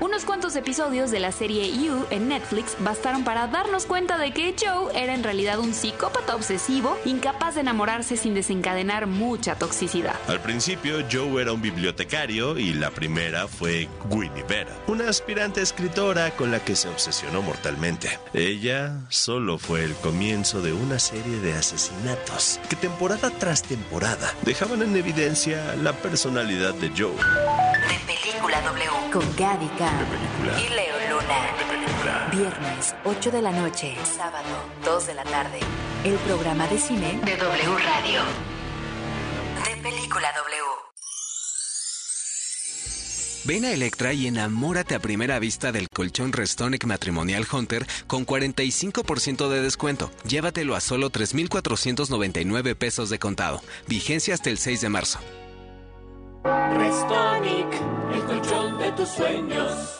Unos cuantos episodios de la serie You en Netflix bastaron para darnos cuenta de que Joe era en realidad un psicópata obsesivo, incapaz de enamorarse sin desencadenar mucha toxicidad. Al principio, Joe era un bibliotecario y la primera fue Winnie Vera, una aspirante escritora con la que se obsesionó mortalmente. Ella solo fue el comienzo de una serie de asesinatos que temporada tras temporada dejaban en evidencia la personalidad de Joe. De película W con y Leo Luna. Viernes, 8 de la noche. Sábado, 2 de la tarde. El programa de cine de W Radio. De película W. Ven a Electra y enamórate a primera vista del colchón Restonic Matrimonial Hunter con 45% de descuento. Llévatelo a solo 3,499 pesos de contado. Vigencia hasta el 6 de marzo. Restonic, el colchón de tus sueños.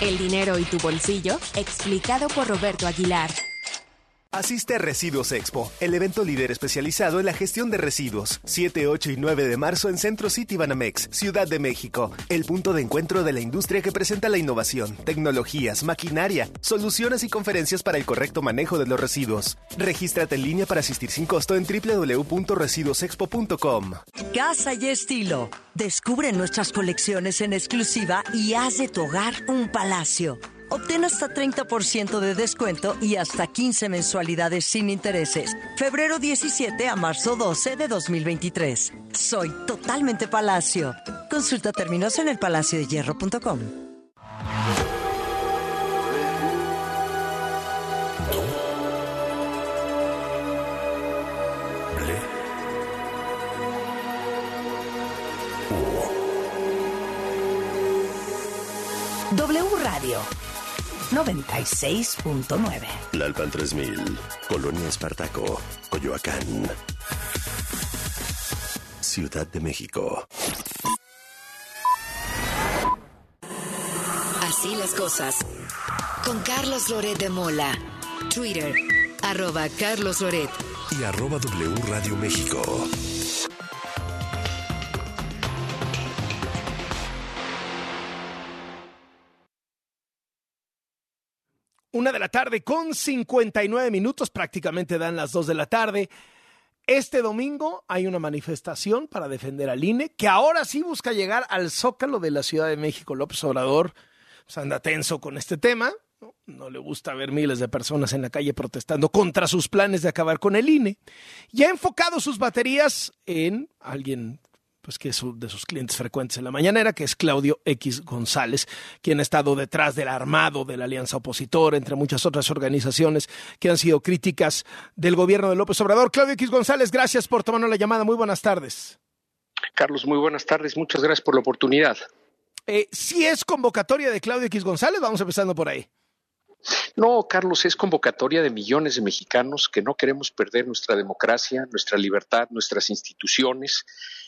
El dinero y tu bolsillo, explicado por Roberto Aguilar. Asiste a Residuos Expo, el evento líder especializado en la gestión de residuos. 7, 8 y 9 de marzo en Centro City Banamex, Ciudad de México. El punto de encuentro de la industria que presenta la innovación, tecnologías, maquinaria, soluciones y conferencias para el correcto manejo de los residuos. Regístrate en línea para asistir sin costo en www.residuosexpo.com. Casa y estilo. Descubre nuestras colecciones en exclusiva y haz de tu hogar un palacio. Obtén hasta 30% de descuento y hasta 15 mensualidades sin intereses. Febrero 17 a marzo 12 de 2023. Soy totalmente Palacio. Consulta términos en elpalaciodehierro.com. W Radio 96.9. Lalpan 3000, Colonia Espartaco, Coyoacán. Ciudad de México. Así las cosas. Con Carlos Loret de Mola. Twitter, arroba Carlos Loret. Y arroba W Radio México. La tarde con 59 minutos, prácticamente dan las 2 de la tarde. Este domingo hay una manifestación para defender al INE, que ahora sí busca llegar al zócalo de la Ciudad de México. López Obrador pues, anda tenso con este tema. ¿no? no le gusta ver miles de personas en la calle protestando contra sus planes de acabar con el INE. Y ha enfocado sus baterías en alguien pues que es de sus clientes frecuentes en la mañanera, que es Claudio X González, quien ha estado detrás del armado de la Alianza Opositor, entre muchas otras organizaciones que han sido críticas del gobierno de López Obrador. Claudio X González, gracias por tomarnos la llamada. Muy buenas tardes. Carlos, muy buenas tardes. Muchas gracias por la oportunidad. Eh, si es convocatoria de Claudio X González, vamos empezando por ahí. No, Carlos, es convocatoria de millones de mexicanos que no queremos perder nuestra democracia, nuestra libertad, nuestras instituciones,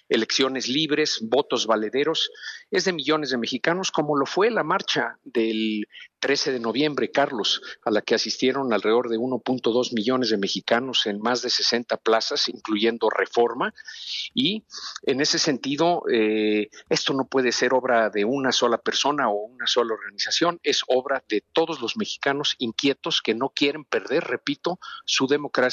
elecciones libres, votos valederos. Es de millones de mexicanos, como lo fue la marcha del 13 de noviembre, Carlos, a la que asistieron alrededor de 1.2 millones de mexicanos en más de 60 plazas, incluyendo reforma. Y en ese sentido, eh, esto no puede ser obra de una sola persona o una sola organización, es obra de todos los mexicanos inquietos que no quieren perder, repito, su democracia y